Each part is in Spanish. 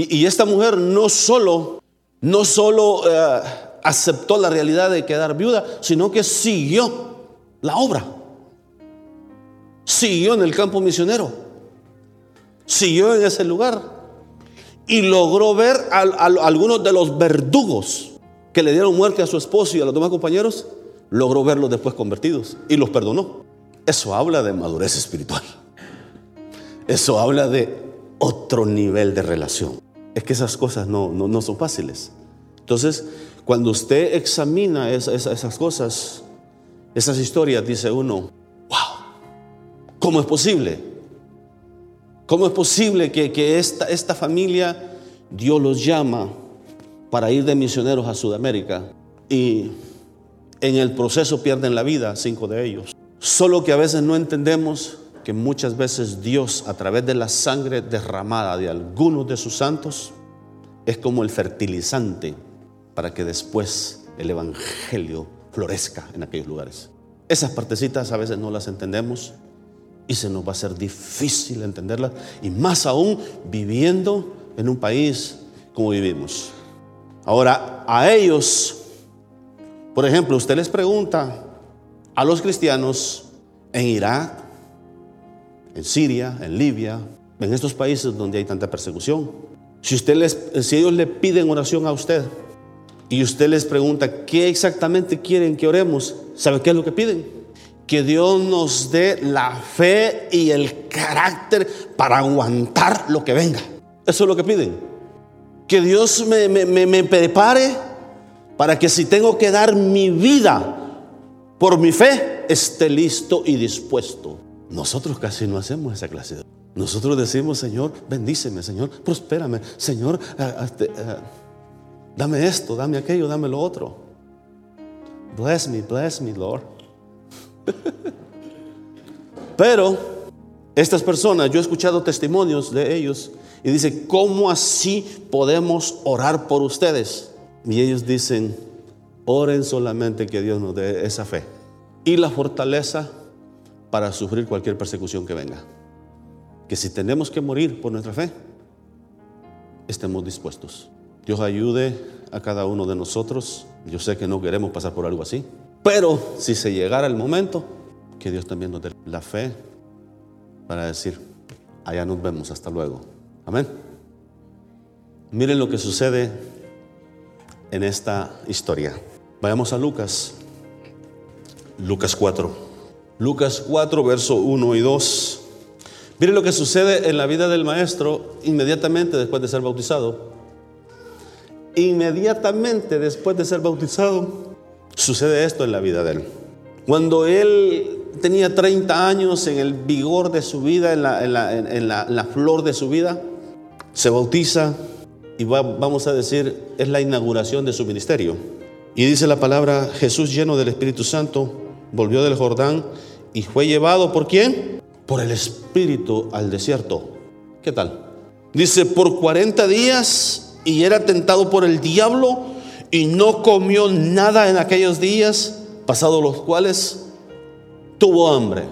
Y, esta mujer no solo, no solo eh, aceptó la realidad de quedar viuda, sino que siguió la obra. Siguió en el campo misionero. Siguió en ese lugar. Y logró ver a, algunos de los verdugos que le dieron muerte a su esposo y a los demás compañeros. Logró verlos después convertidos y los perdonó. Eso habla de madurez espiritual. Eso habla de otro nivel de relación. Es que esas cosas no, no, son fáciles. Entonces, cuando usted examina esas cosas, esas historias, dice uno, wow, ¿cómo es posible? ¿Cómo es posible que, que esta, esta familia, Dios los llama para ir de misioneros a Sudamérica y en el proceso pierden la vida, cinco de ellos? Solo que a veces no entendemos que muchas veces Dios, a través de la sangre derramada de algunos de sus santos, es como el fertilizante para que después el Evangelio florezca en aquellos lugares. Esas partecitas a veces no las entendemos y se nos va a ser difícil entenderlas, y más aún viviendo en un país como vivimos. Ahora, a ellos, por ejemplo, usted les pregunta a los cristianos en Irak, en Siria, en Libia, en estos países donde hay tanta persecución. Si, usted les, si ellos le piden oración a usted y usted les pregunta qué exactamente quieren que oremos, ¿sabe qué es lo que piden? Que Dios nos dé la fe y el carácter para aguantar lo que venga. Eso es lo que piden. Que Dios me, me prepare para que si tengo que dar mi vida por mi fe, esté listo y dispuesto. Nosotros casi no hacemos esa clase. Nosotros decimos, Señor, bendíceme, Señor, prospérame, Señor, dame esto, dame aquello, dame lo otro. Bless me, bless me, Lord. Pero estas personas, yo he escuchado testimonios de ellos y dice, ¿cómo así podemos orar por ustedes? Y ellos dicen, oren solamente que Dios nos dé esa fe y la fortaleza para sufrir cualquier persecución que venga. Que si tenemos que morir por nuestra fe, estemos dispuestos. Dios ayude a cada uno de nosotros. Yo sé que no queremos pasar por algo así, pero si se llegara el momento, que Dios también nos dé la fe para decir, allá nos vemos, hasta luego. Amén. Miren lo que sucede en esta historia. Vayamos a Lucas, Lucas 4. Lucas 4, verso 1 y 2. Mire lo que sucede en la vida del maestro inmediatamente después de ser bautizado. Inmediatamente después de ser bautizado, sucede esto en la vida de él. Cuando él tenía 30 años en el vigor de su vida, en la, flor de su vida, se bautiza y vamos a decir, es la inauguración de su ministerio. Y dice la palabra, Jesús lleno del Espíritu Santo, volvió del Jordán y fue llevado por quién? Por el Espíritu al desierto. ¿Qué tal? Dice, por 40 días y era tentado por el diablo y no comió nada en aquellos días, pasados los cuales tuvo hambre.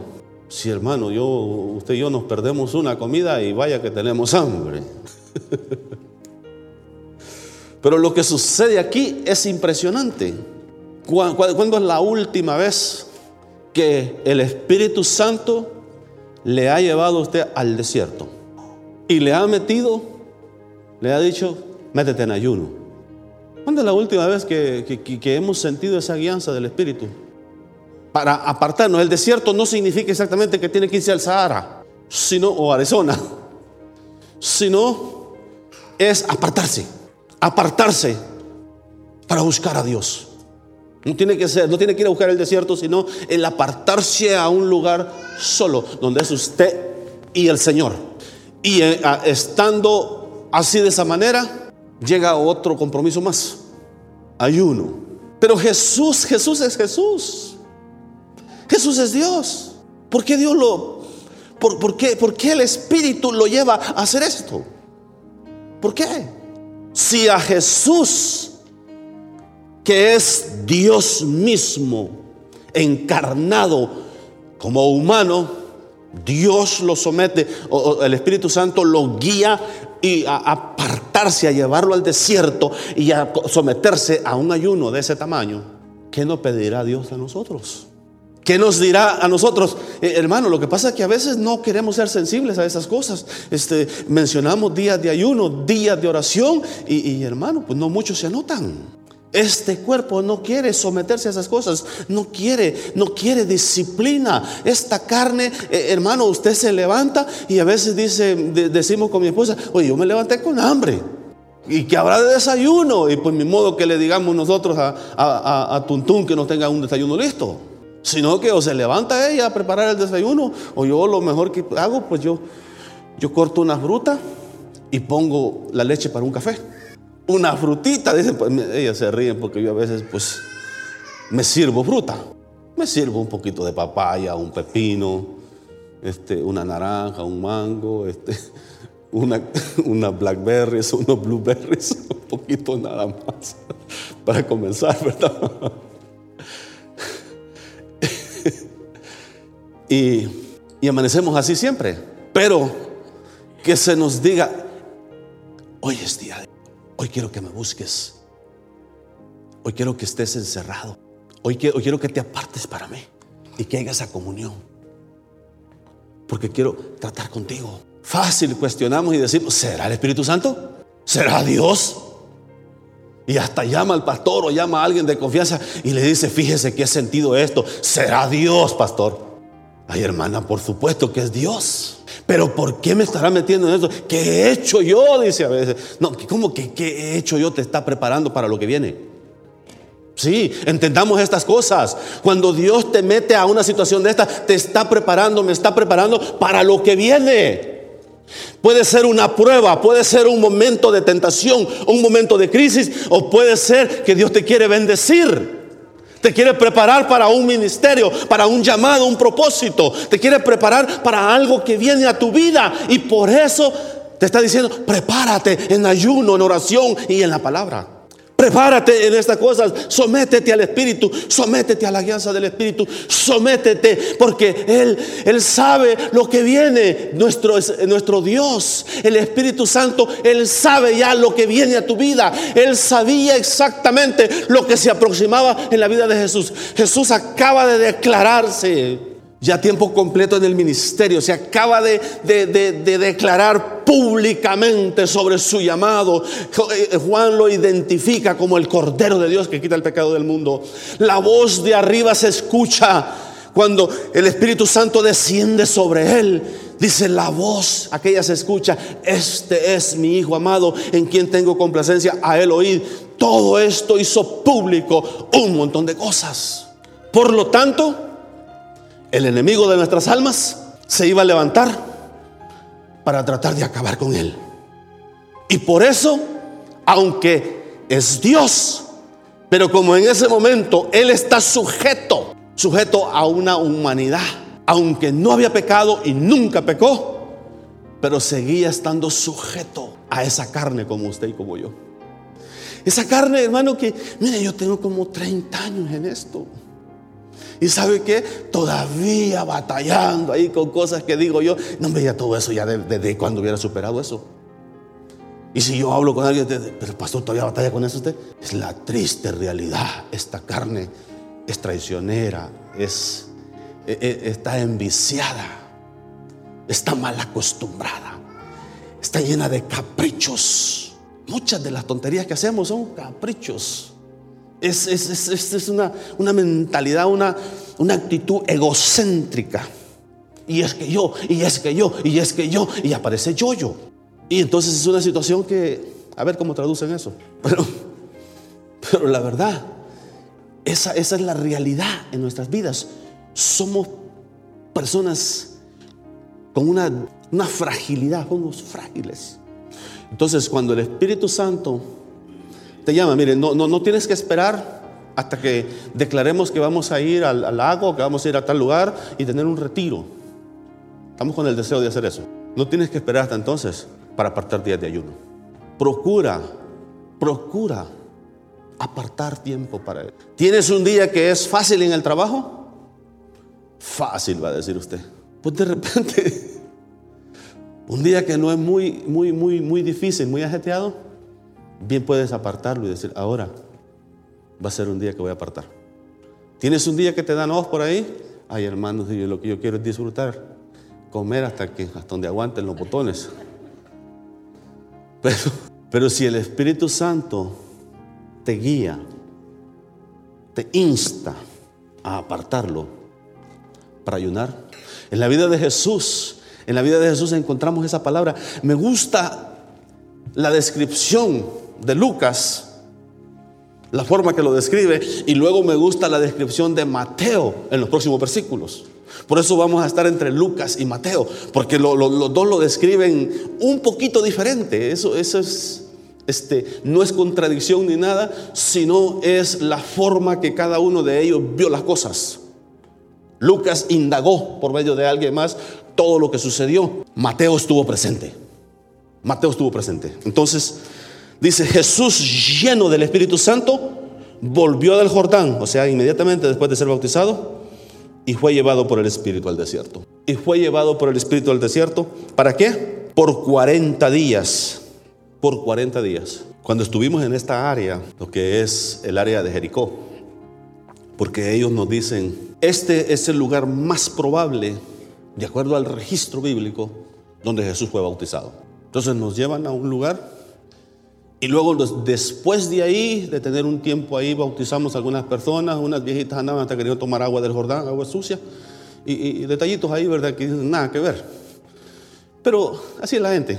Sí, hermano, yo, usted y yo nos perdemos una comida y vaya que tenemos hambre. Pero lo que sucede aquí es impresionante. ¿Cuándo es la última vez que el Espíritu Santo le ha llevado a usted al desierto y le ha metido, le ha dicho, métete en ayuno. ¿Cuándo es la última vez que, hemos sentido esa guianza del Espíritu? Para apartarnos, el desierto no significa exactamente que tiene que irse al Sahara, sino, o Arizona, sino es apartarse, apartarse para buscar a Dios. No tiene que ser, no tiene que ir a buscar el desierto, sino el apartarse a un lugar solo, donde es usted y el Señor. Y eh, estando así de esa manera, llega otro compromiso más, ayuno. Pero Jesús, Jesús es Jesús. Jesús es Dios. ¿Por qué Dios lo, por, por, qué, por qué el Espíritu lo lleva a hacer esto? ¿Por qué? Si a Jesús que es Dios mismo encarnado como humano, Dios lo somete, o el Espíritu Santo lo guía y a apartarse, a llevarlo al desierto y a someterse a un ayuno de ese tamaño, ¿qué nos pedirá Dios a nosotros? ¿Qué nos dirá a nosotros? Eh, hermano, lo que pasa es que a veces no queremos ser sensibles a esas cosas. Este, mencionamos días de ayuno, días de oración y, y hermano, pues no muchos se anotan. Este cuerpo no quiere someterse a esas cosas, no quiere, no quiere disciplina. Esta carne, eh, hermano, usted se levanta y a veces dice, decimos con mi esposa, oye, yo me levanté con hambre. Y que habrá de desayuno. Y pues mi modo que le digamos nosotros a, a, Tuntún que no tenga un desayuno listo. Sino que o se levanta ella a preparar el desayuno, o yo lo mejor que hago, pues yo, yo corto una fruta y pongo la leche para un café una frutita. Dicen, pues ellas se ríen porque yo a veces pues me sirvo fruta. Me sirvo un poquito de papaya, un pepino, este, una naranja, un mango, este, una, una blackberries, unos blueberries, un poquito nada más para comenzar, ¿verdad? y, y amanecemos así siempre. Pero que se nos diga, hoy es día de Hoy quiero que me busques. Hoy quiero que estés encerrado. Hoy quiero, que te apartes para mí y que hagas esa comunión. Porque quiero tratar contigo. Fácil cuestionamos y decimos, ¿será el Espíritu Santo? ¿Será Dios? Y hasta llama al pastor o llama a alguien de confianza y le dice, fíjese que he sentido esto. ¿Será Dios, pastor? Ay, hermana, por supuesto que es Dios. Pero ¿por qué me estará metiendo en eso? ¿Qué he hecho yo? Dice a veces. No, ¿cómo que qué he hecho yo te está preparando para lo que viene? Sí, entendamos estas cosas. Cuando Dios te mete a una situación de esta, te está preparando, me está preparando para lo que viene. Puede ser una prueba, puede ser un momento de tentación, un momento de crisis, o puede ser que Dios te quiere bendecir. Te quiere preparar para un ministerio, para un llamado, un propósito. Te quiere preparar para algo que viene a tu vida. Y por eso te está diciendo, prepárate en ayuno, en oración y en la palabra. Prepárate en estas cosas, sométete al Espíritu, sométete a la guianza del Espíritu, sométete, porque Él, Él sabe lo que viene, nuestro, nuestro Dios, el Espíritu Santo, Él sabe ya lo que viene a tu vida, Él sabía exactamente lo que se aproximaba en la vida de Jesús. Jesús acaba de declararse ya tiempo completo en el ministerio, se acaba de, declarar públicamente sobre su llamado. Eh, Juan lo identifica como el Cordero de Dios que quita el pecado del mundo. La voz de arriba se escucha cuando el Espíritu Santo desciende sobre él. Dice la voz, aquella se escucha, este es mi Hijo amado en quien tengo complacencia, a él oír. Todo esto hizo público un montón de cosas. Por lo tanto, el enemigo de nuestras almas se iba a levantar para tratar de acabar con él. Y por eso, aunque es Dios, pero como en ese momento Él está sujeto, sujeto a una humanidad, aunque no había pecado y nunca pecó, pero seguía estando sujeto a esa carne como usted y como yo. Esa carne, hermano, que, mire, yo tengo como 30 años en esto. Y sabe que todavía batallando ahí con cosas que digo yo, no veía todo eso ya desde cuando hubiera superado eso. Y si yo hablo con alguien, pero pastor todavía batalla con eso es la triste realidad. Esta carne es traicionera, es, e, e, está enviciada, está mal acostumbrada, está llena de caprichos. Muchas de las tonterías que hacemos son caprichos. Es, es, una, una, mentalidad, una, una actitud egocéntrica. Y es que yo, y es que yo, y es que yo, y aparece yo-yo. Y entonces es una situación que, a ver cómo traducen eso. Pero, pero la verdad, esa, esa es la realidad en nuestras vidas. Somos personas con una, una fragilidad, somos frágiles. Entonces, cuando el Espíritu Santo te llama. Mire, no, no, no tienes que esperar hasta que declaremos que vamos a ir al, lago, que vamos a ir a tal lugar y tener un retiro. Estamos con el deseo de hacer eso. No tienes que esperar hasta entonces para apartar días de ayuno. Procura, procura apartar tiempo para él. ¿Tienes un día que es fácil en el trabajo? Fácil, va a decir usted. Pues de repente, Un día que no es muy, muy, muy, muy difícil, muy ajeteado, bien puedes apartarlo y decir, ahora va a ser un día que voy a apartar. ¿Tienes un día que te dan ojos por ahí? Ay, hermanos, lo que yo quiero es disfrutar, comer hasta, que, hasta donde aguanten los botones. Pero, pero si el Espíritu Santo te guía, te insta a apartarlo para ayunar. En la vida de Jesús, en la vida de Jesús encontramos esa palabra. Me gusta la descripción de Lucas, la forma que lo describe, y luego me gusta la descripción de Mateo en los próximos versículos. Por eso vamos a estar entre Lucas y Mateo, porque los dos lo describen un poquito diferente. Eso, eso es este, no es contradicción ni nada, sino es la forma que cada uno de ellos vio las cosas. Lucas indagó por medio de alguien más todo lo que sucedió. Mateo estuvo presente. Mateo estuvo presente. Entonces, dice Jesús lleno del Espíritu Santo, volvió del Jordán, o sea, inmediatamente después de ser bautizado, y fue llevado por el Espíritu al desierto. Y fue llevado por el Espíritu al desierto. ¿Para qué? Por 40 días por 40 días. Cuando estuvimos en esta área, lo que es el área de Jericó, porque ellos nos dicen, este es el lugar más probable, de acuerdo al registro bíblico, donde Jesús fue bautizado. Entonces nos llevan a un lugar y luego después de ahí, de tener un tiempo ahí, bautizamos a algunas personas, unas viejitas andaban hasta queriendo tomar agua del Jordán, agua sucia, y, y detallitos ahí, ¿verdad? Que nada que ver. Pero así es la gente.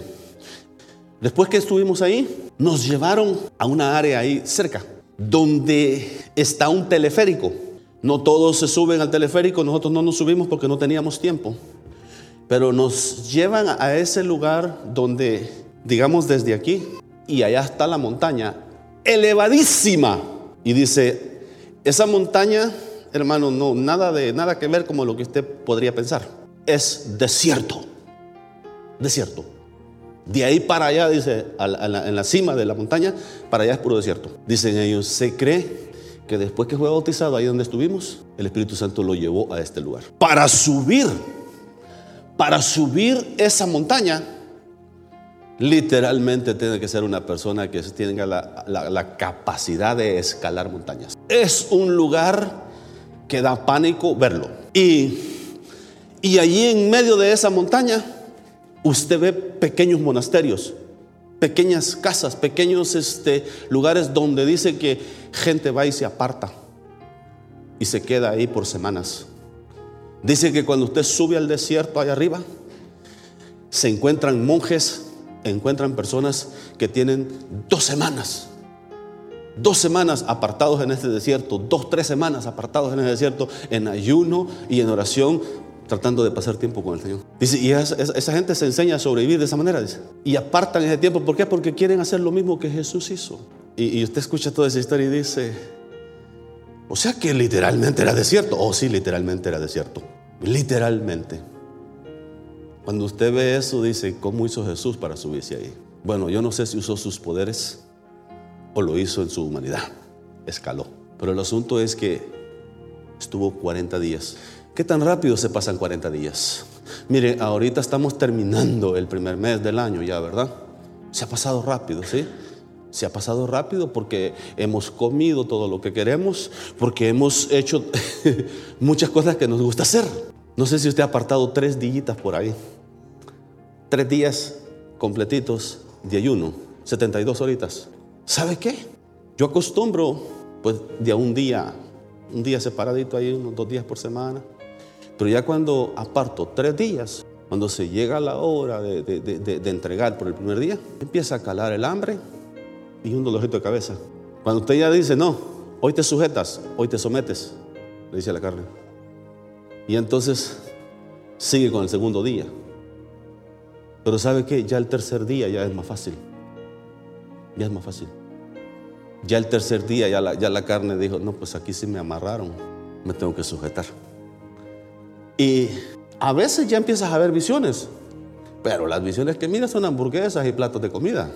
Después que estuvimos ahí, nos llevaron a una área ahí cerca, donde está un teleférico. No todos se suben al teleférico, nosotros no nos subimos porque no teníamos tiempo. Pero nos llevan a ese lugar donde, digamos desde aquí, y allá está la montaña, elevadísima. Y dice, esa montaña, hermano, no, nada, de, nada que ver como lo que usted podría pensar. Es desierto. Desierto. De ahí para allá, dice, en la cima de la montaña, para allá es puro desierto. Dicen ellos, se cree que después que fue bautizado ahí donde estuvimos, el Espíritu Santo lo llevó a este lugar. Para subir, para subir esa montaña, literalmente tiene que ser una persona que tenga la, capacidad de escalar montañas. Es un lugar que da pánico verlo. Y, y allí en medio de esa montaña, usted ve pequeños monasterios, pequeñas casas, pequeños este, lugares donde dice que gente va y se aparta y se queda ahí por semanas. Dice que cuando usted sube al desierto allá arriba, se encuentran monjes, encuentran personas que tienen dos semanas, dos semanas apartados en este desierto, dos, tres semanas apartados en el desierto, en ayuno y en oración, tratando de pasar tiempo con el Señor. Dice, y esa, gente se enseña a sobrevivir de esa manera. Dice, y apartan ese tiempo. ¿Por qué? Porque quieren hacer lo mismo que Jesús hizo. Y, usted escucha toda esa historia y dice, o sea que literalmente era desierto. Oh, sí, literalmente era desierto. Literalmente. Cuando usted ve eso, dice, ¿cómo hizo Jesús para subirse ahí? Bueno, yo no sé si usó sus poderes o lo hizo en su humanidad. Escaló. Pero el asunto es que estuvo 40 días. ¿Qué tan rápido se pasan 40 días? Mire, ahorita estamos terminando el primer mes del año ya, ¿verdad? Se ha pasado rápido, ¿sí? Se ha pasado rápido porque hemos comido todo lo que queremos, porque hemos hecho muchas cosas que nos gusta hacer. No sé si usted ha apartado tres días por ahí. Tres días completitos de ayuno, 72 horitas. ¿Sabe qué? Yo acostumbro, pues, de a un día, un día separadito ahí, unos dos días por semana. Pero ya cuando aparto tres días, cuando se llega la hora de, entregar por el primer día, empieza a calar el hambre y un dolorito de cabeza. Cuando usted ya dice, no, hoy te sujetas, hoy te sometes, le dice la carne. Y entonces sigue con el segundo día. Pero ¿sabe qué? Ya el tercer día ya es más fácil. Ya es más fácil. Ya el tercer día ya la, carne dijo, no, pues aquí sí me amarraron, me tengo que sujetar. Y a veces ya empiezas a ver visiones, pero las visiones que miras son hamburguesas y platos de comida.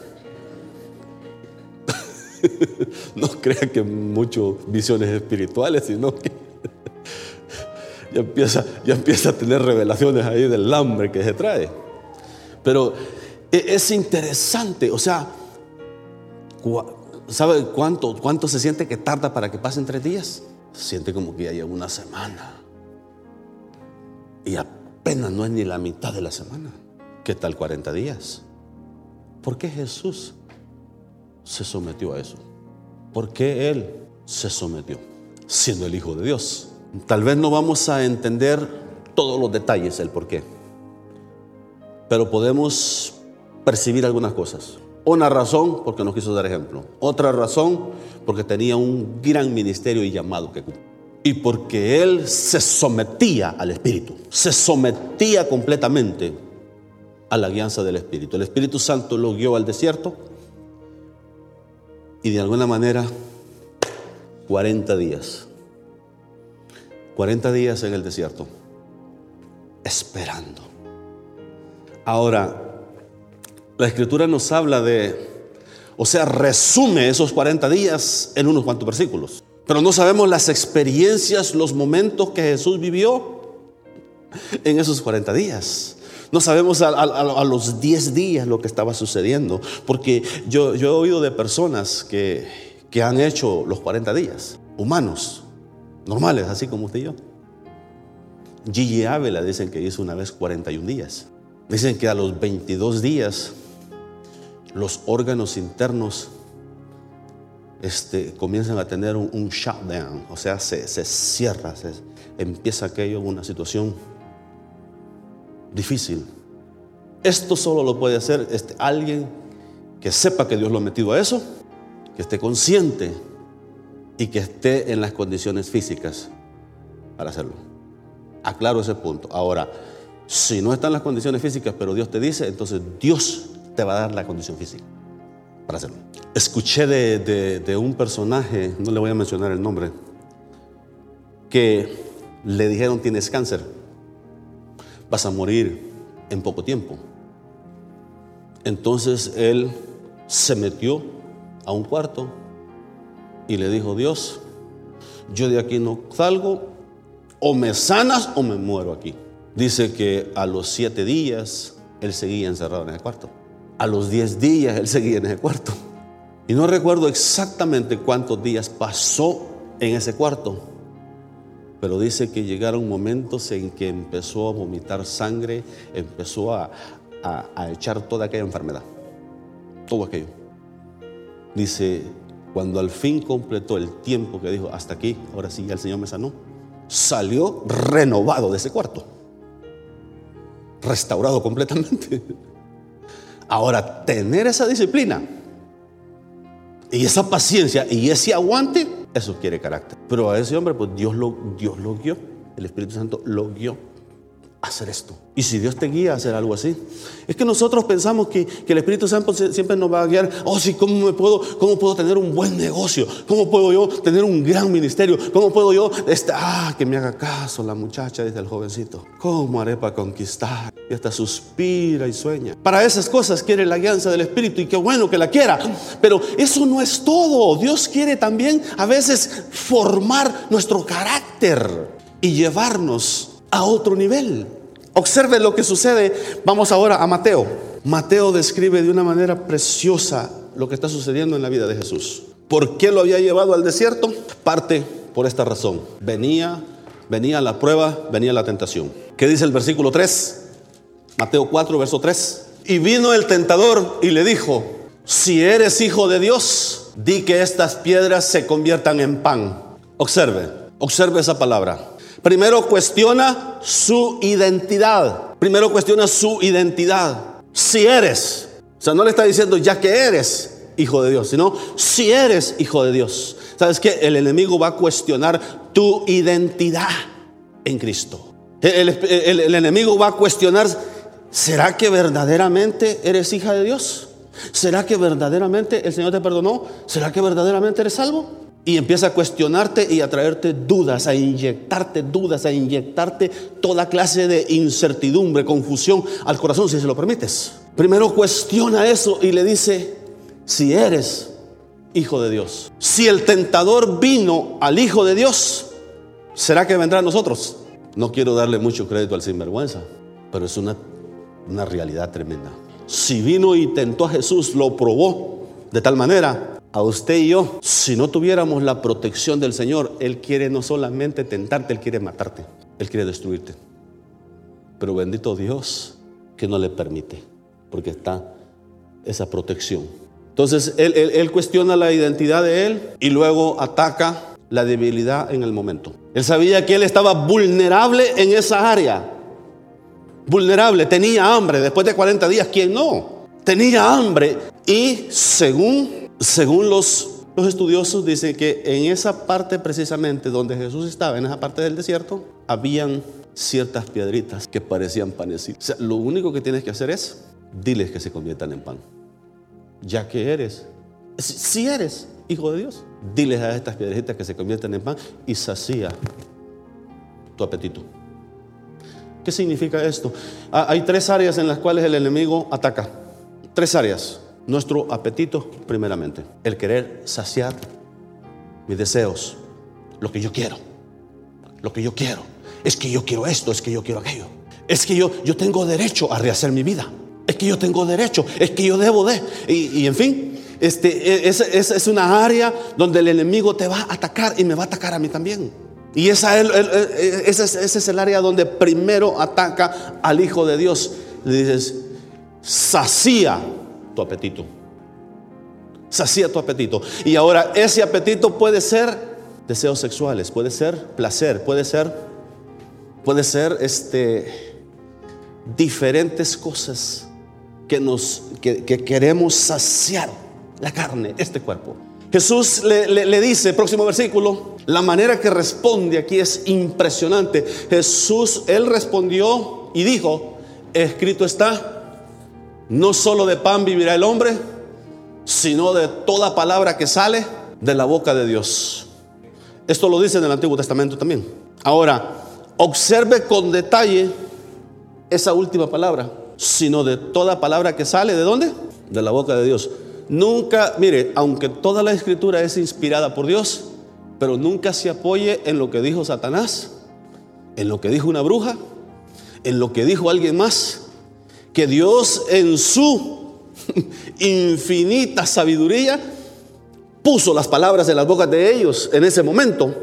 no crean que mucho visiones espirituales, sino que ya empieza, ya empieza a tener revelaciones ahí del hambre que se trae. Pero e, es interesante, o sea, ¿sabe cuánto, cuánto se siente que tarda para que pasen tres días? Se siente como que ya una semana. Y apenas no es ni la mitad de la semana. ¿Qué tal 40 días? ¿Por qué Jesús se sometió a eso? ¿Por qué Él se sometió? Siendo el Hijo de Dios. Tal vez no vamos a entender todos los detalles, el por qué. Pero podemos percibir algunas cosas. Una razón porque nos quiso dar ejemplo. Otra razón porque tenía un gran ministerio y llamado que cumplir. Y porque él se sometía al Espíritu. Se sometía completamente a la guianza del Espíritu. El Espíritu Santo lo guió al desierto y de alguna manera 40 días. 40 días en el desierto. Esperando. Ahora, la escritura nos habla de, o sea, resume esos 40 días en unos cuantos versículos. Pero no sabemos las experiencias, los momentos que Jesús vivió en esos 40 días. No sabemos a, los 10 días lo que estaba sucediendo, porque yo, he oído de personas que, que han hecho los 40 días, humanos, normales, así como usted y yo. Gigi Ávila dicen que hizo una vez 41 días. Dicen que a los 22 días los órganos internos este, comienzan a tener un, shutdown, o sea, se, cierra, se, empieza aquello una situación difícil. Esto solo lo puede hacer este, alguien que sepa que Dios lo ha metido a eso, que esté consciente y que esté en las condiciones físicas para hacerlo. Aclaro ese punto. Ahora, si no están las condiciones físicas, pero Dios te dice, entonces Dios te va a dar la condición física para hacerlo. Escuché de, un personaje, no le voy a mencionar el nombre, que le dijeron tienes cáncer, vas a morir en poco tiempo. Entonces él se metió a un cuarto y le dijo, Dios, yo de aquí no salgo, o me sanas o me muero aquí. Dice que a los siete días él seguía encerrado en el cuarto. A los 10 días él seguía en ese cuarto. Y no recuerdo exactamente cuántos días pasó en ese cuarto, pero dice que llegaron momentos en que empezó a vomitar sangre, empezó a, echar toda aquella enfermedad, todo aquello. Dice, cuando al fin completó el tiempo que dijo, hasta aquí, ahora sí, ya el Señor me sanó, salió renovado de ese cuarto, restaurado completamente. Ahora, tener esa disciplina y esa paciencia y ese aguante, eso quiere carácter. Pero a ese hombre, pues Dios lo, Dios lo guió, el Espíritu Santo lo guió hacer esto. Y si Dios te guía a hacer algo así, es que nosotros pensamos que, el Espíritu Santo siempre nos va a guiar. Oh, sí, ¿cómo, me puedo, ¿cómo puedo tener un buen negocio? ¿Cómo puedo yo tener un gran ministerio? ¿Cómo puedo yo, este, ah, que me haga caso la muchacha, dice el jovencito? ¿Cómo haré para conquistar? Y hasta suspira y sueña. Para esas cosas quiere la guianza del Espíritu y qué bueno que la quiera. Pero eso no es todo. Dios quiere también a veces formar nuestro carácter y llevarnos a otro nivel. Observe lo que sucede. Vamos ahora a Mateo. Mateo describe de una manera preciosa lo que está sucediendo en la vida de Jesús. ¿Por qué lo había llevado al desierto? Parte por esta razón. Venía, venía la prueba, venía la tentación. ¿Qué dice el versículo 3? Mateo 4, verso 3. Y vino el tentador y le dijo, si eres hijo de Dios, di que estas piedras se conviertan en pan. Observe, observe esa palabra. Primero cuestiona su identidad. Primero cuestiona su identidad. Si eres, o sea, no le está diciendo ya que eres hijo de Dios, sino si eres hijo de Dios. ¿Sabes qué? El enemigo va a cuestionar tu identidad en Cristo. El, el enemigo va a cuestionar, ¿será que verdaderamente eres hija de Dios? ¿Será que verdaderamente el Señor te perdonó? ¿Será que verdaderamente eres salvo? Y empieza a cuestionarte y a traerte dudas, a inyectarte dudas, a inyectarte toda clase de incertidumbre, confusión al corazón, si se lo permites. Primero cuestiona eso y le dice, si eres hijo de Dios, si el tentador vino al hijo de Dios, ¿será que vendrá a nosotros? No quiero darle mucho crédito al sinvergüenza, pero es una Una realidad tremenda. Si vino y tentó a Jesús, lo probó de tal manera a usted y yo, si no tuviéramos la protección del Señor, Él quiere no solamente tentarte, Él quiere matarte, Él quiere destruirte. Pero bendito Dios que no le permite, porque está esa protección. Entonces él, él, cuestiona la identidad de Él y luego ataca la debilidad en el momento. Él sabía que Él estaba vulnerable en esa área. Vulnerable, tenía hambre. Después de 40 días, ¿quién no? Tenía hambre. Y según según los, los estudiosos, dice que en esa parte precisamente donde Jesús estaba, en esa parte del desierto, habían ciertas piedritas que parecían panecitos. O sea, lo único que tienes que hacer es diles que se conviertan en pan. Ya que eres, si eres hijo de Dios, diles a estas piedritas que se conviertan en pan y sacía tu apetito. ¿Qué significa esto? Ah, hay tres áreas en las cuales el enemigo ataca. Tres áreas nuestro apetito primeramente, el querer saciar mis deseos, lo que yo quiero, lo que yo quiero. Es que yo quiero esto, es que yo quiero aquello. Es que yo, yo tengo derecho a rehacer mi vida. Es que yo tengo derecho, es que yo debo de. Y, en fin, este, es, es, es, una área donde el enemigo te va a atacar y me va a atacar a mí también. Y esa, ese, ese es el área donde primero ataca al Hijo de Dios. Le dices, sacía tu apetito. Sacía tu apetito. Y ahora ese apetito puede ser deseos sexuales, puede ser placer, puede ser, puede ser este, diferentes cosas que, nos, que, queremos saciar la carne, este cuerpo. Jesús le, le, dice, próximo versículo, la manera que responde aquí es impresionante. Jesús, él respondió y dijo, escrito está, no solo de pan vivirá el hombre, sino de toda palabra que sale de la boca de Dios. Esto lo dice en el Antiguo Testamento también. Ahora, observe con detalle esa última palabra, sino de toda palabra que sale de dónde? De la boca de Dios. Nunca, mire, aunque toda la escritura es inspirada por Dios, pero nunca se apoye en lo que dijo Satanás, en lo que dijo una bruja, en lo que dijo alguien más, que Dios en su infinita sabiduría puso las palabras en las bocas de ellos en ese momento,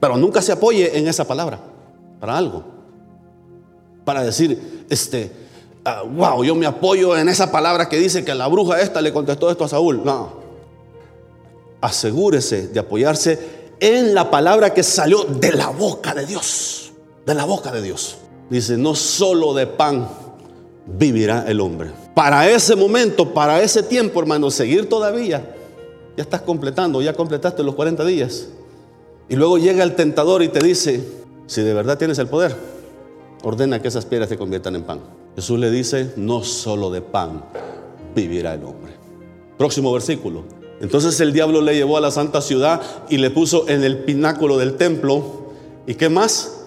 pero nunca se apoye en esa palabra para algo. Para decir, este, wow, ah, yo me apoyo en esa palabra que dice que la bruja esta le contestó esto a Saúl. No. Asegúrese de apoyarse en la palabra que salió de la boca de Dios. De la boca de Dios. Dice, no solo de pan vivirá el hombre. Para ese momento, para ese tiempo, hermano, seguir todavía. Ya estás completando, ya completaste los 40 días. Y luego llega el tentador y te dice, si de verdad tienes el poder, ordena que esas piedras se conviertan en pan. Jesús le dice, no solo de pan vivirá el hombre. Próximo versículo. Entonces el diablo le llevó a la santa ciudad y le puso en el pináculo del templo. ¿Y qué más?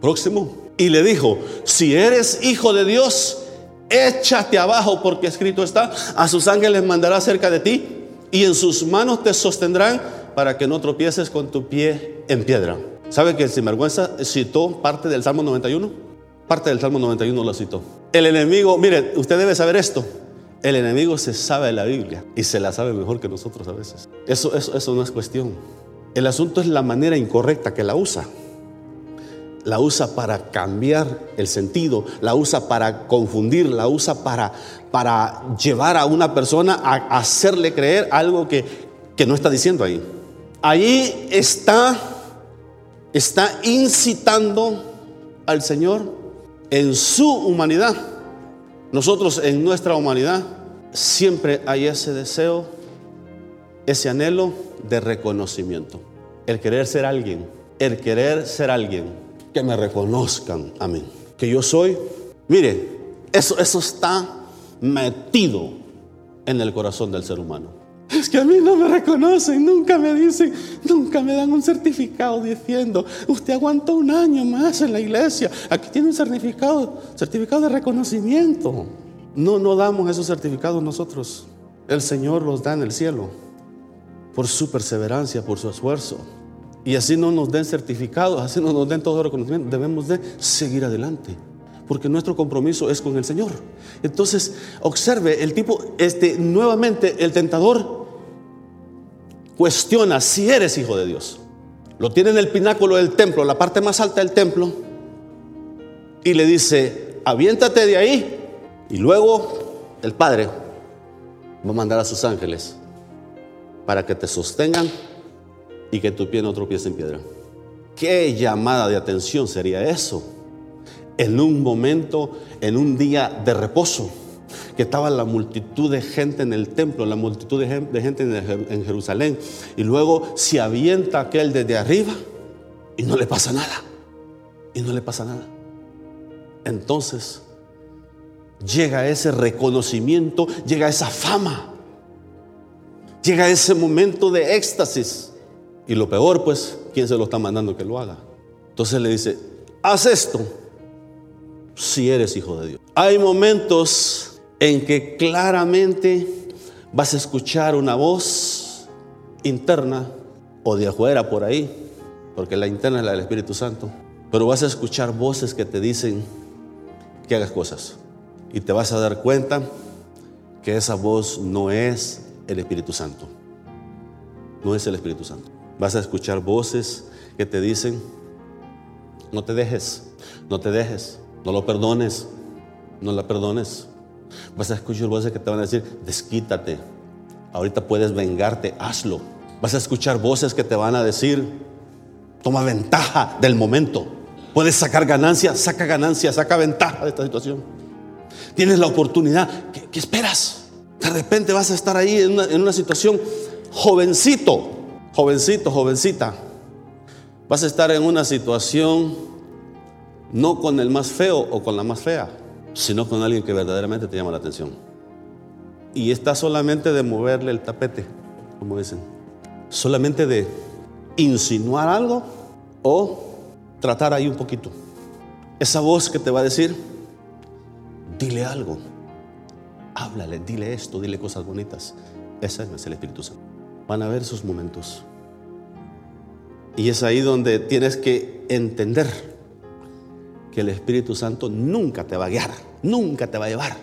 Próximo. Y le dijo, si eres hijo de Dios, échate abajo porque escrito está, a sus ángeles mandará cerca de ti y en sus manos te sostendrán para que no tropieces con tu pie en piedra. ¿Sabe que el sinvergüenza citó parte del Salmo 91? Parte del Salmo 91 lo citó. El enemigo, mire, usted debe saber esto. El enemigo se sabe la Biblia y se la sabe mejor que nosotros a veces. Eso, eso, eso no es cuestión. El asunto es la manera incorrecta que la usa la usa para cambiar el sentido, la usa para confundir, la usa para, para llevar a una persona a hacerle creer algo que, que no está diciendo ahí. Ahí está, está incitando al Señor en su humanidad. Nosotros en nuestra humanidad siempre hay ese deseo, ese anhelo de reconocimiento. El querer ser alguien, el querer ser alguien que me reconozcan a mí. Que yo soy, mire, eso, eso está metido en el corazón del ser humano. Es que a mí no me reconocen, nunca me dicen, nunca me dan un certificado diciendo, usted aguantó un año más en la iglesia, aquí tiene un certificado, certificado de reconocimiento. No, no damos esos certificados nosotros. El Señor los da en el cielo por su perseverancia, por su esfuerzo. Y así no nos den certificados, así no nos den todo reconocimiento, debemos de seguir adelante. porque nuestro compromiso es con el Señor. Entonces, observe, el tipo, este, nuevamente el tentador cuestiona si eres hijo de Dios. Lo tiene en el pináculo del templo, la parte más alta del templo, y le dice, aviéntate de ahí. Y luego el Padre va a mandar a sus ángeles para que te sostengan y que tu pie no tropiece en piedra. ¿Qué llamada de atención sería eso? En un momento, en un día de reposo, que estaba la multitud de gente en el templo, la multitud de gente en Jerusalén, y luego se avienta aquel desde arriba y no le pasa nada, y no le pasa nada. Entonces, llega ese reconocimiento, llega esa fama, llega ese momento de éxtasis. Y lo peor, pues, ¿quién se lo está mandando que lo haga? Entonces le dice, haz esto si eres hijo de Dios. Hay momentos en que claramente vas a escuchar una voz interna o de afuera por ahí, porque la interna es la del Espíritu Santo, pero vas a escuchar voces que te dicen que hagas cosas. Y te vas a dar cuenta que esa voz no es el Espíritu Santo. No es el Espíritu Santo. Vas a escuchar voces que te dicen, no te dejes, no te dejes, no lo perdones, no la perdones. Vas a escuchar voces que te van a decir, desquítate, ahorita puedes vengarte, hazlo. Vas a escuchar voces que te van a decir, toma ventaja del momento. Puedes sacar ganancia, saca ganancia, saca ventaja de esta situación. Tienes la oportunidad, ¿qué, esperas? De repente vas a estar ahí en una, en una situación jovencito, jovencito, jovencita, vas a estar en una situación no con el más feo o con la más fea, sino con alguien que verdaderamente te llama la atención. Y está solamente de moverle el tapete, como dicen, solamente de insinuar algo o tratar ahí un poquito. Esa voz que te va a decir, dile algo, háblale, dile esto, dile cosas bonitas. Ese es el Espíritu Santo van a haber sus momentos. Y es ahí donde tienes que entender que el Espíritu Santo nunca te va a guiar, nunca te va a llevar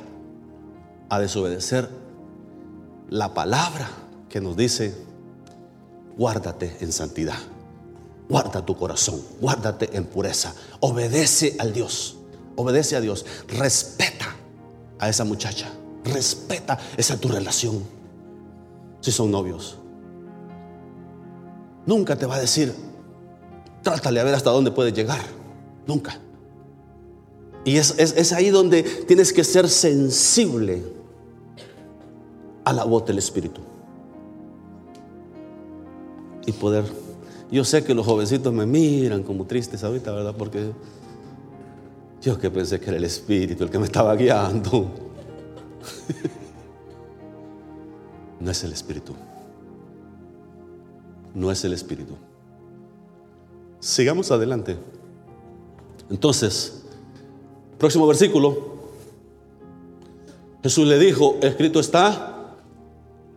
a desobedecer la palabra que nos dice, guárdate en santidad, guarda tu corazón, guárdate en pureza, obedece al Dios, obedece a Dios, respeta a esa muchacha, respeta esa tu relación, si son novios. Nunca te va a decir, trátale a ver hasta dónde puedes llegar. Nunca. Y es, ahí donde tienes que ser sensible a la voz del Espíritu. Y poder. Yo sé que los jovencitos me miran como tristes ahorita, ¿verdad? Porque yo que pensé que era el Espíritu el que me estaba guiando. no es el Espíritu no es el Espíritu. Sigamos adelante. Entonces, próximo versículo. Jesús le dijo, escrito está,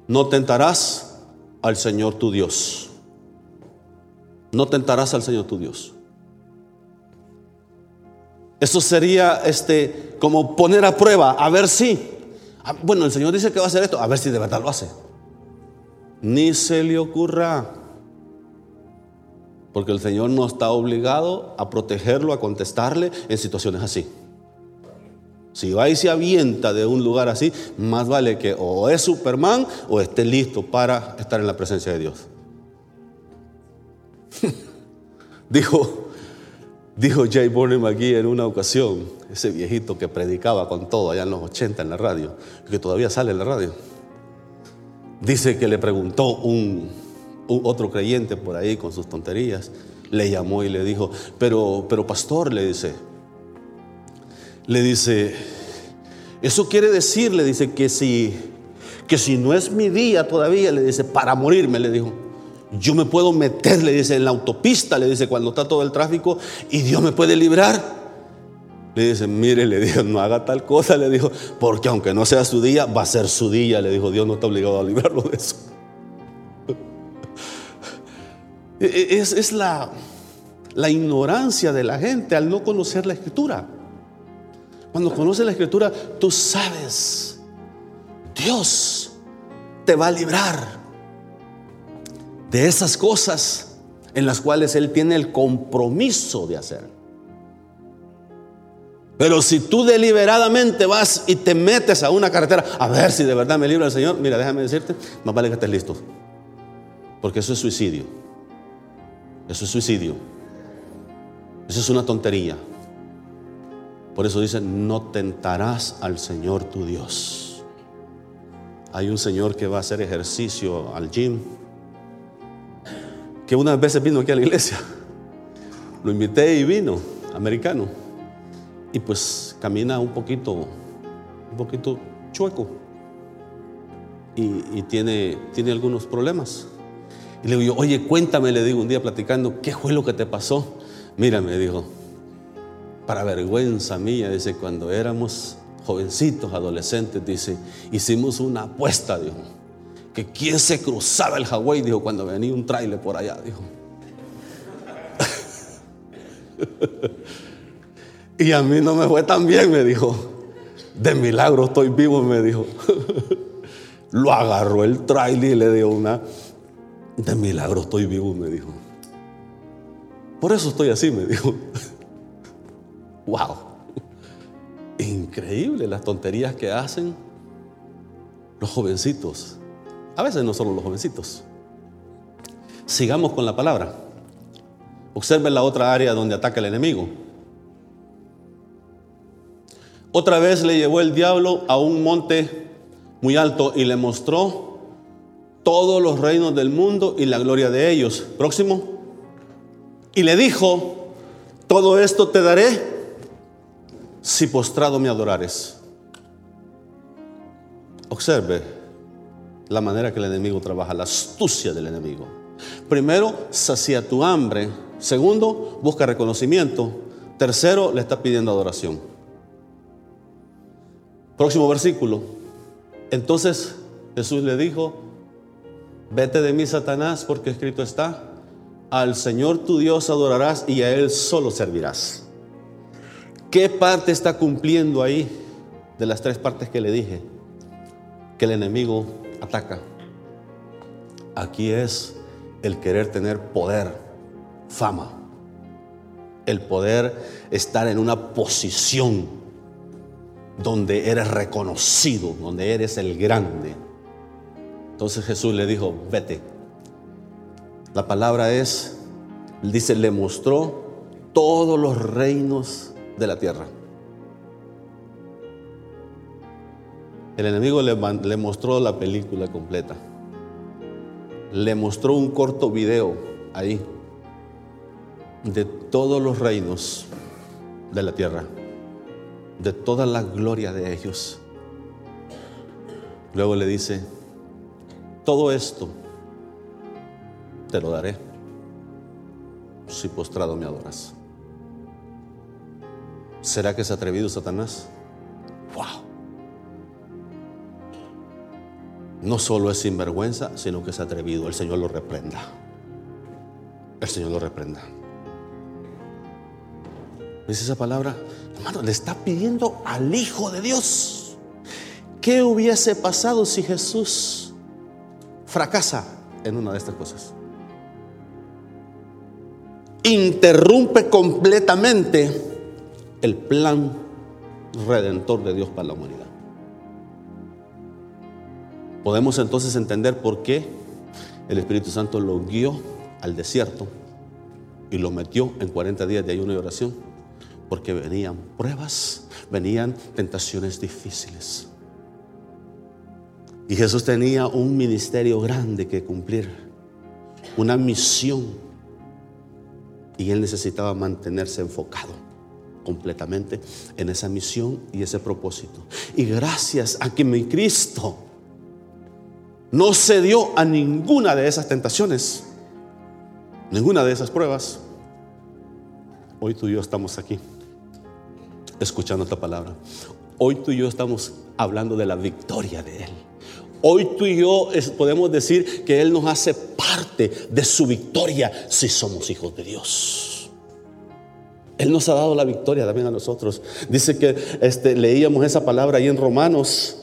no tentarás al Señor tu Dios. No tentarás al Señor tu Dios. Eso sería este como poner a prueba, a ver si. Bueno, el Señor dice que va a hacer esto, a ver si de verdad lo hace. Ni se le ocurra porque el Señor no está obligado a protegerlo, a contestarle en situaciones así. Si va y se avienta de un lugar así, más vale que o es Superman o esté listo para estar en la presencia de Dios. dijo, dijo Jay Bonham aquí en una ocasión, ese viejito que predicaba con todo allá en los 80 en la radio, que todavía sale en la radio. Dice que le preguntó un, otro creyente por ahí con sus tonterías, le llamó y le dijo, pero, pero pastor, le dice, le dice, eso quiere decir, le dice, que si, que si no es mi día todavía, le dice, para morirme, le dijo, yo me puedo meter, le dice, en la autopista, le dice, cuando está todo el tráfico, y Dios me puede librar. Le dice, mire, le dijo, no haga tal cosa, le dijo, porque aunque no sea su día, va a ser su día, le dijo, Dios no está obligado a librarlo de eso. E, e, es, la, la ignorancia de la gente al no conocer la escritura. Cuando conoces la escritura, tú sabes, Dios te va a librar de esas cosas en las cuales Él tiene el compromiso de hacer. Pero si tú deliberadamente vas y te metes a una carretera, a ver si de verdad me libra el Señor, mira, déjame decirte, más vale que estés listo. Porque eso es suicidio. Eso es suicidio. Eso es una tontería. Por eso dice, no tentarás al Señor tu Dios. Hay un señor que va a hacer ejercicio al gym, que unas veces vino aquí a la iglesia. Lo invité y vino, americano y pues camina un poquito, un poquito chueco y, tiene, tiene algunos problemas. Y le digo, oye, cuéntame, le digo un día platicando, ¿qué fue lo que te pasó? Mira, me dijo, para vergüenza mía, dice, cuando éramos jovencitos, adolescentes, dice, hicimos una apuesta, dijo, que quién se cruzaba el Hawái, dijo, cuando venía un trailer por allá, dijo. Y a mí no me fue tan bien, me dijo. De milagro estoy vivo, me dijo. Lo agarró el trailer y le dio una. De milagro estoy vivo, me dijo. Por eso estoy así, me dijo. Wow. Increíble las tonterías que hacen los jovencitos. A veces no solo los jovencitos. Sigamos con la palabra. Observen la otra área donde ataca el enemigo. Otra vez le llevó el diablo a un monte muy alto y le mostró todos los reinos del mundo y la gloria de ellos. Próximo. Y le dijo, todo esto te daré si postrado me adorares. Observe la manera que el enemigo trabaja, la astucia del enemigo. Primero, sacia tu hambre. Segundo, busca reconocimiento. Tercero, le está pidiendo adoración. Próximo versículo. Entonces Jesús le dijo, vete de mí, Satanás, porque escrito está, al Señor tu Dios adorarás y a Él solo servirás. ¿Qué parte está cumpliendo ahí de las tres partes que le dije? Que el enemigo ataca. Aquí es el querer tener poder, fama, el poder estar en una posición donde eres reconocido, donde eres el grande. Entonces Jesús le dijo, vete. La palabra es, dice, le mostró todos los reinos de la tierra. El enemigo le, mostró la película completa. Le mostró un corto video ahí de todos los reinos de la tierra de toda la gloria de ellos. Luego le dice, todo esto te lo daré si postrado me adoras. ¿Será que es atrevido Satanás? ¡Wow! No solo es sinvergüenza, sino que es atrevido. El Señor lo reprenda. El Señor lo reprenda. ¿Dice esa palabra? Hermano, le está pidiendo al Hijo de Dios. ¿Qué hubiese pasado si Jesús fracasa en una de estas cosas? Interrumpe completamente el plan redentor de Dios para la humanidad. Podemos entonces entender por qué el Espíritu Santo lo guió al desierto y lo metió en 40 días de ayuno y oración porque venían pruebas, venían tentaciones difíciles. Y Jesús tenía un ministerio grande que cumplir, una misión. Y él necesitaba mantenerse enfocado completamente en esa misión y ese propósito. Y gracias a que mi Cristo no cedió a ninguna de esas tentaciones, ninguna de esas pruebas, hoy tú y yo estamos aquí escuchando esta palabra. Hoy tú y yo estamos hablando de la victoria de Él. Hoy tú y yo podemos decir que Él nos hace parte de su victoria si somos hijos de Dios. Él nos ha dado la victoria también a nosotros. Dice que este, leíamos esa palabra ahí en Romanos,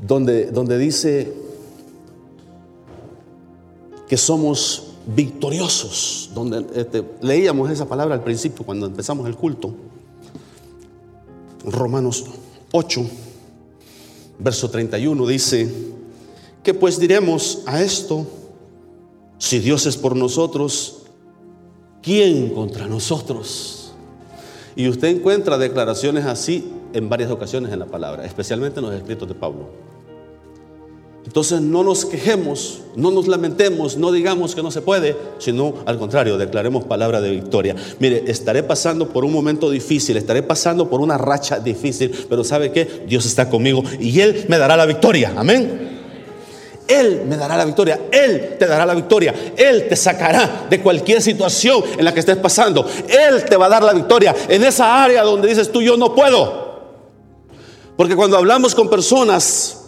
donde, donde dice que somos victoriosos, donde este, leíamos esa palabra al principio cuando empezamos el culto. Romanos 8, verso 31 dice, que pues diremos a esto, si Dios es por nosotros, ¿quién contra nosotros? Y usted encuentra declaraciones así en varias ocasiones en la palabra, especialmente en los escritos de Pablo. Entonces no nos quejemos, no nos lamentemos, no digamos que no se puede, sino al contrario, declaremos palabra de victoria. Mire, estaré pasando por un momento difícil, estaré pasando por una racha difícil, pero ¿sabe qué? Dios está conmigo y Él me dará la victoria. Amén. Él me dará la victoria, Él te dará la victoria, Él te sacará de cualquier situación en la que estés pasando, Él te va a dar la victoria en esa área donde dices tú yo no puedo. Porque cuando hablamos con personas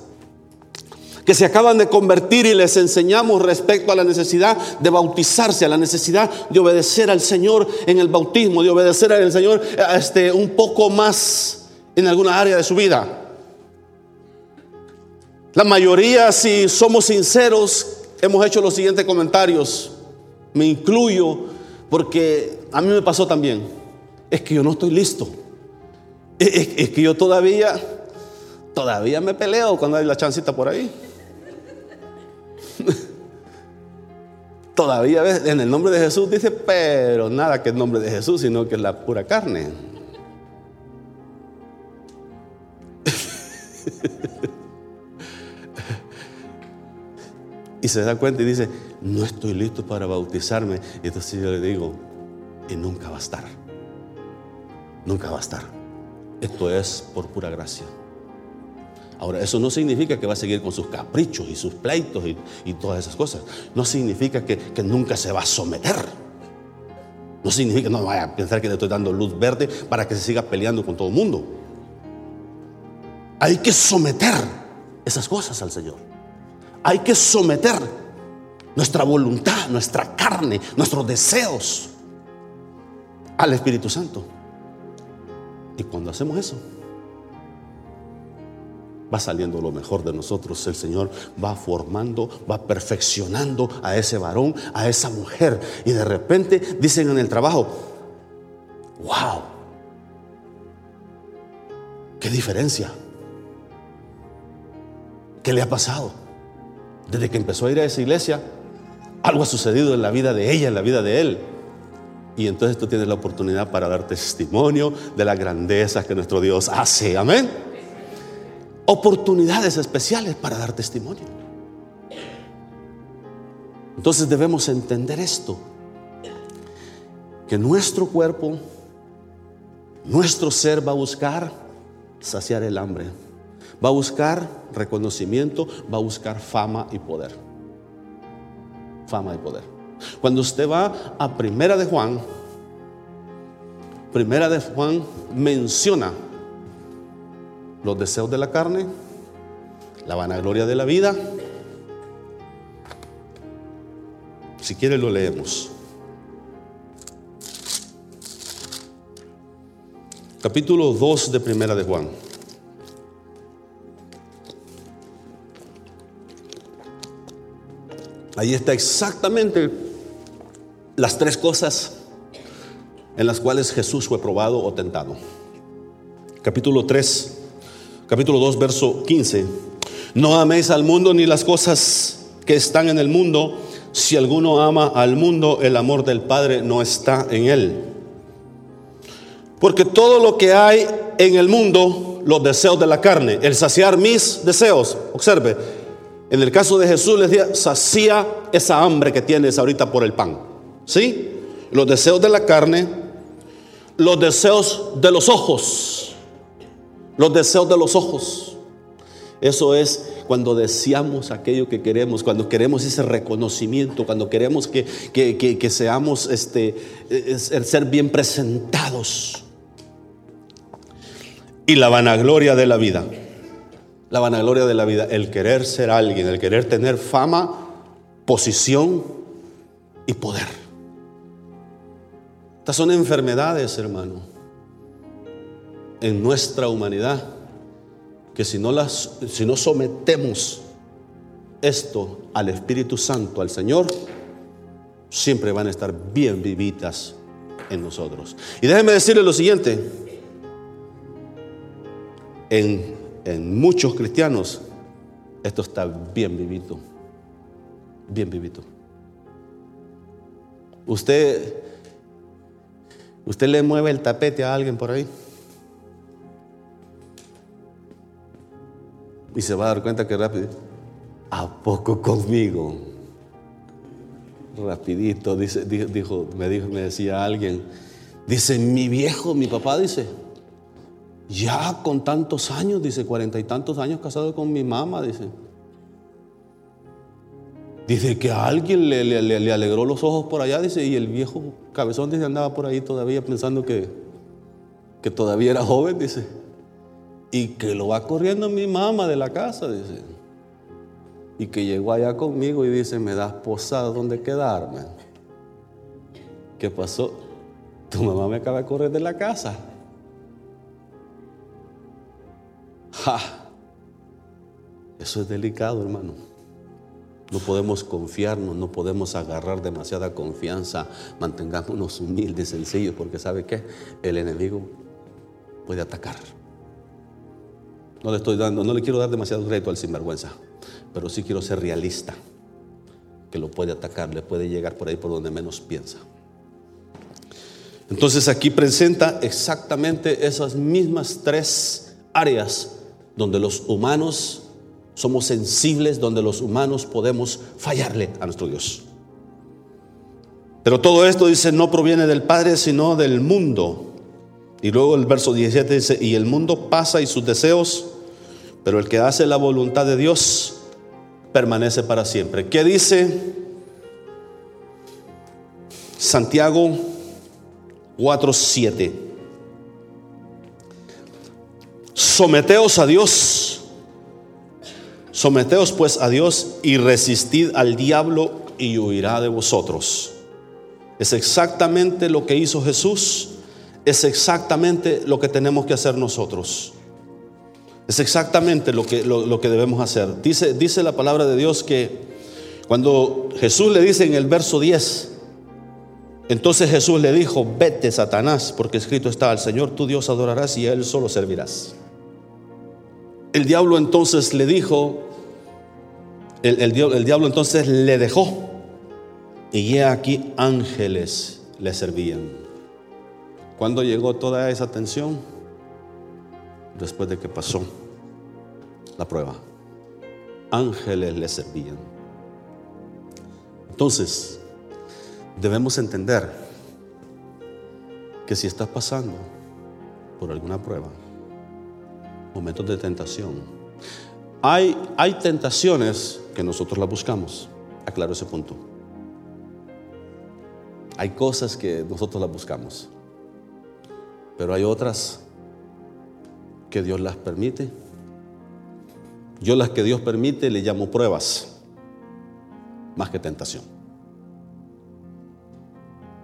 que se acaban de convertir y les enseñamos respecto a la necesidad de bautizarse, a la necesidad de obedecer al Señor en el bautismo, de obedecer al Señor este, un poco más en alguna área de su vida. La mayoría, si somos sinceros, hemos hecho los siguientes comentarios. Me incluyo porque a mí me pasó también. Es que yo no estoy listo. Es, que yo todavía, todavía me peleo cuando hay la chancita por ahí. todavía en el nombre de Jesús dice, pero nada que el nombre de Jesús, sino que es la pura carne. y se da cuenta y dice, no estoy listo para bautizarme. Y entonces yo le digo, y nunca va a estar. Nunca va a estar. Esto es por pura gracia. Ahora, eso no significa que va a seguir con sus caprichos y sus pleitos y, todas esas cosas. No significa que, que, nunca se va a someter. No significa, no vaya a pensar que le estoy dando luz verde para que se siga peleando con todo el mundo. Hay que someter esas cosas al Señor hay que someter nuestra voluntad, nuestra carne, nuestros deseos al Espíritu Santo. Y cuando hacemos eso, va saliendo lo mejor de nosotros. El Señor va formando, va perfeccionando a ese varón, a esa mujer. Y de repente dicen en el trabajo, wow, qué diferencia. ¿Qué le ha pasado? Desde que empezó a ir a esa iglesia, algo ha sucedido en la vida de ella, en la vida de él. Y entonces tú tienes la oportunidad para dar testimonio de la grandeza que nuestro Dios hace. Amén. Oportunidades especiales para dar testimonio. Entonces debemos entender esto. Que nuestro cuerpo, nuestro ser va a buscar saciar el hambre Va a buscar reconocimiento, va a buscar fama y poder. Fama y poder. Cuando usted va a Primera de Juan, Primera de Juan menciona los deseos de la carne, la vanagloria de la vida. Si quiere lo leemos. Capítulo 2 de Primera de Juan. Ahí está exactamente las tres cosas en las cuales Jesús fue probado o tentado. Capítulo 3, capítulo 2, verso 15. No améis al mundo ni las cosas que están en el mundo. Si alguno ama al mundo, el amor del Padre no está en él. Porque todo lo que hay en el mundo, los deseos de la carne, el saciar mis deseos, observe, en el caso de Jesús les decía, sacía esa hambre que tienes ahorita por el pan. ¿Sí? Los deseos de la carne, los deseos de los ojos. Los deseos de los ojos. Eso es cuando deseamos aquello que queremos, cuando queremos ese reconocimiento, cuando queremos que, que seamos este, ser bien presentados. Y la vanagloria de la vida la vanagloria de la vida, el querer ser alguien, el querer tener fama, posición y poder. Estas son enfermedades, hermano, en nuestra humanidad, que si no las, si no sometemos esto al Espíritu Santo, al Señor, siempre van a estar bien vivitas en nosotros. Y déjenme decirle lo siguiente, en, en muchos cristianos esto está bien vivito, bien vivito. Usted, usted le mueve el tapete a alguien por ahí. Y se va a dar cuenta que rápido, ¿a poco conmigo? Rapidito, dice, dijo, me dijo, me decía alguien, dice, mi viejo, mi papá dice, ya con tantos años, dice, cuarenta y tantos años casado con mi mamá, dice. Dice que a alguien le, le, alegró los ojos por allá, dice, y el viejo cabezón dice, andaba por ahí todavía pensando que, que todavía era joven, dice. Y que lo va corriendo mi mamá de la casa, dice. Y que llegó allá conmigo y dice, me das posada donde quedarme. ¿Qué pasó? Tu mamá me acaba de correr de la casa. Eso es delicado, hermano. No podemos confiarnos, no podemos agarrar demasiada confianza. Mantengámonos humildes, sencillos, porque ¿sabe qué? El enemigo puede atacar. No le estoy dando, no le quiero dar demasiado crédito al sinvergüenza, pero sí quiero ser realista. Que lo puede atacar, le puede llegar por ahí por donde menos piensa. Entonces aquí presenta exactamente esas mismas tres áreas donde los humanos somos sensibles, donde los humanos podemos fallarle a nuestro Dios. Pero todo esto dice no proviene del Padre, sino del mundo. Y luego el verso 17 dice, y el mundo pasa y sus deseos, pero el que hace la voluntad de Dios permanece para siempre. ¿Qué dice Santiago 4:7? Someteos a Dios. Someteos pues a Dios y resistid al diablo y huirá de vosotros. Es exactamente lo que hizo Jesús. Es exactamente lo que tenemos que hacer nosotros. Es exactamente lo que, lo, que debemos hacer. Dice, dice la palabra de Dios que cuando Jesús le dice en el verso 10, entonces Jesús le dijo, vete Satanás, porque escrito está, al Señor tu Dios adorarás y a Él solo servirás. El diablo entonces le dijo, el, diablo entonces le dejó. Y ya aquí ángeles le servían. ¿Cuándo llegó toda esa tensión? Después de que pasó la prueba. Ángeles le servían. Entonces, debemos entender que si estás pasando por alguna prueba, momentos de tentación. Hay, hay tentaciones que nosotros las buscamos. Aclaro ese punto. Hay cosas que nosotros las buscamos. Pero hay otras que Dios las permite. Yo las que Dios permite le llamo pruebas, más que tentación.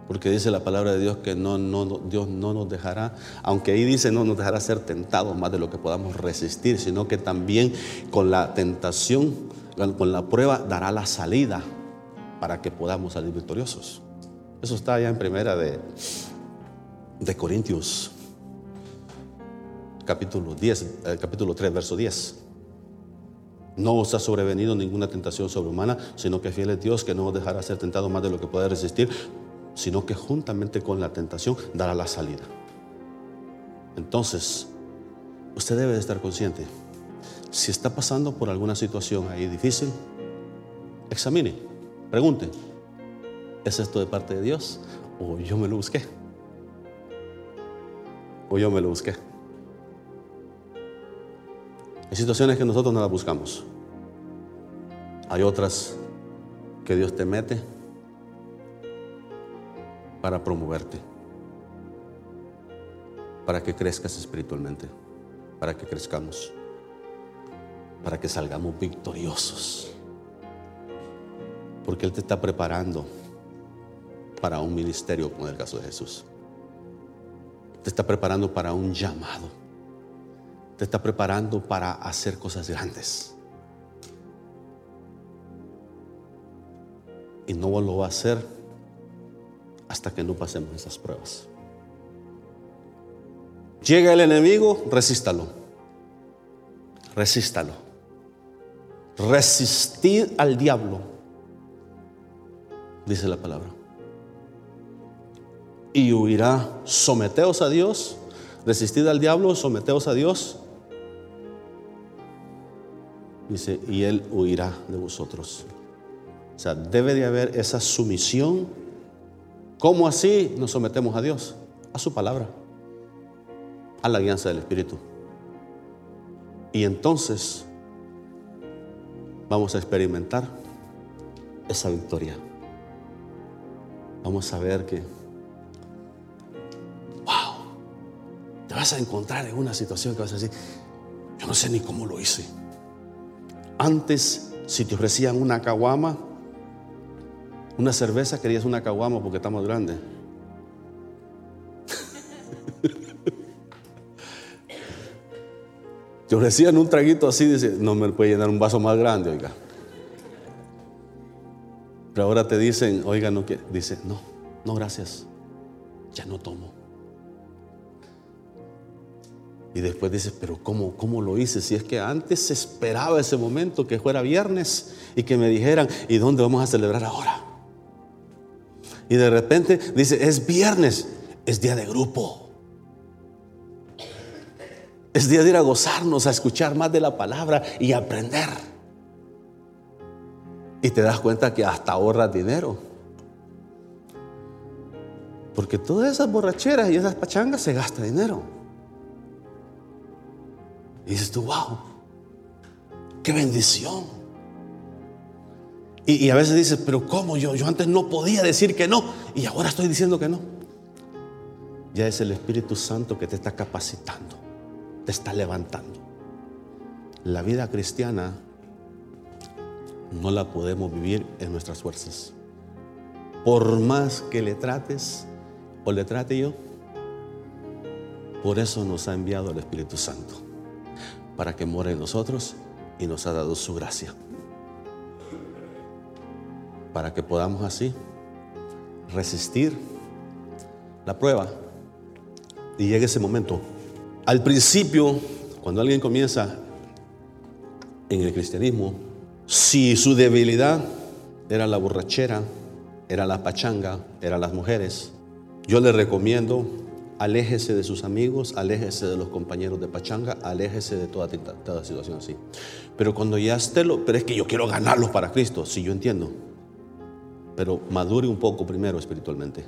Porque dice la palabra de Dios que no, no, Dios no nos dejará, aunque ahí dice no nos dejará ser tentados más de lo que podamos resistir, sino que también con la tentación, con la prueba, dará la salida para que podamos salir victoriosos. Eso está allá en primera de, de Corintios, capítulo 10, eh, capítulo 3, verso 10. No os ha sobrevenido ninguna tentación sobrehumana, sino que fiel es Dios que no os dejará ser tentado más de lo que pueda resistir, sino que juntamente con la tentación dará la salida. Entonces, usted debe de estar consciente. Si está pasando por alguna situación ahí difícil, examine, pregunte, ¿es esto de parte de Dios o yo me lo busqué? O yo me lo busqué. Hay situaciones que nosotros no las buscamos. Hay otras que Dios te mete para promoverte, para que crezcas espiritualmente, para que crezcamos, para que salgamos victoriosos, porque Él te está preparando para un ministerio como el caso de Jesús. Te está preparando para un llamado. Te está preparando para hacer cosas grandes. Y no lo va a hacer hasta que no pasemos esas pruebas. Llega el enemigo, resístalo. Resístalo. Resistid al diablo, dice la palabra. Y huirá. Someteos a Dios. Resistid al diablo, someteos a Dios. Dice, y Él huirá de vosotros. O sea, debe de haber esa sumisión. ¿Cómo así nos sometemos a Dios? A su palabra a la alianza del Espíritu. Y entonces vamos a experimentar esa victoria. Vamos a ver que, wow, te vas a encontrar en una situación que vas a decir, yo no sé ni cómo lo hice. Antes, si te ofrecían una caguama, una cerveza, querías una caguama porque está más grande. Te ofrecían un traguito así, dice, no me puede llenar un vaso más grande, oiga. Pero ahora te dicen, oiga, no quiere. Dice, no, no, gracias. Ya no tomo. Y después dice, pero ¿cómo, ¿cómo lo hice? Si es que antes esperaba ese momento que fuera viernes y que me dijeran, ¿y dónde vamos a celebrar ahora? Y de repente dice, es viernes, es día de grupo. Es día de ir a gozarnos, a escuchar más de la palabra y aprender. Y te das cuenta que hasta ahorras dinero. Porque todas esas borracheras y esas pachangas se gasta dinero. Y dices tú, wow, qué bendición. Y, y, a veces dices, pero ¿cómo yo? Yo antes no podía decir que no y ahora estoy diciendo que no. Ya es el Espíritu Santo que te está capacitando te está levantando. La vida cristiana no la podemos vivir en nuestras fuerzas. Por más que le trates o le trate yo, por eso nos ha enviado el Espíritu Santo, para que more en nosotros y nos ha dado su gracia. Para que podamos así resistir la prueba y llegue ese momento al principio, cuando alguien comienza en el cristianismo, si su debilidad era la borrachera, era la pachanga, eran las mujeres, yo le recomiendo aléjese de sus amigos, aléjese de los compañeros de pachanga, aléjese de toda, situación así. Pero cuando ya esté lo, pero es que yo quiero ganarlos para Cristo, sí, yo entiendo. Pero madure un poco primero espiritualmente,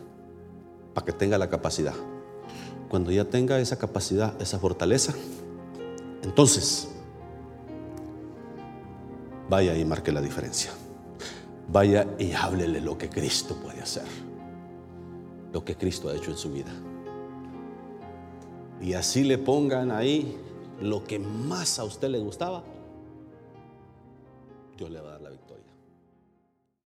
para que tenga la capacidad cuando ya tenga esa capacidad, esa fortaleza, entonces vaya y marque la diferencia. Vaya y háblele lo que Cristo puede hacer, lo que Cristo ha hecho en su vida. Y así le pongan ahí lo que más a usted le gustaba, Dios le va a dar la victoria.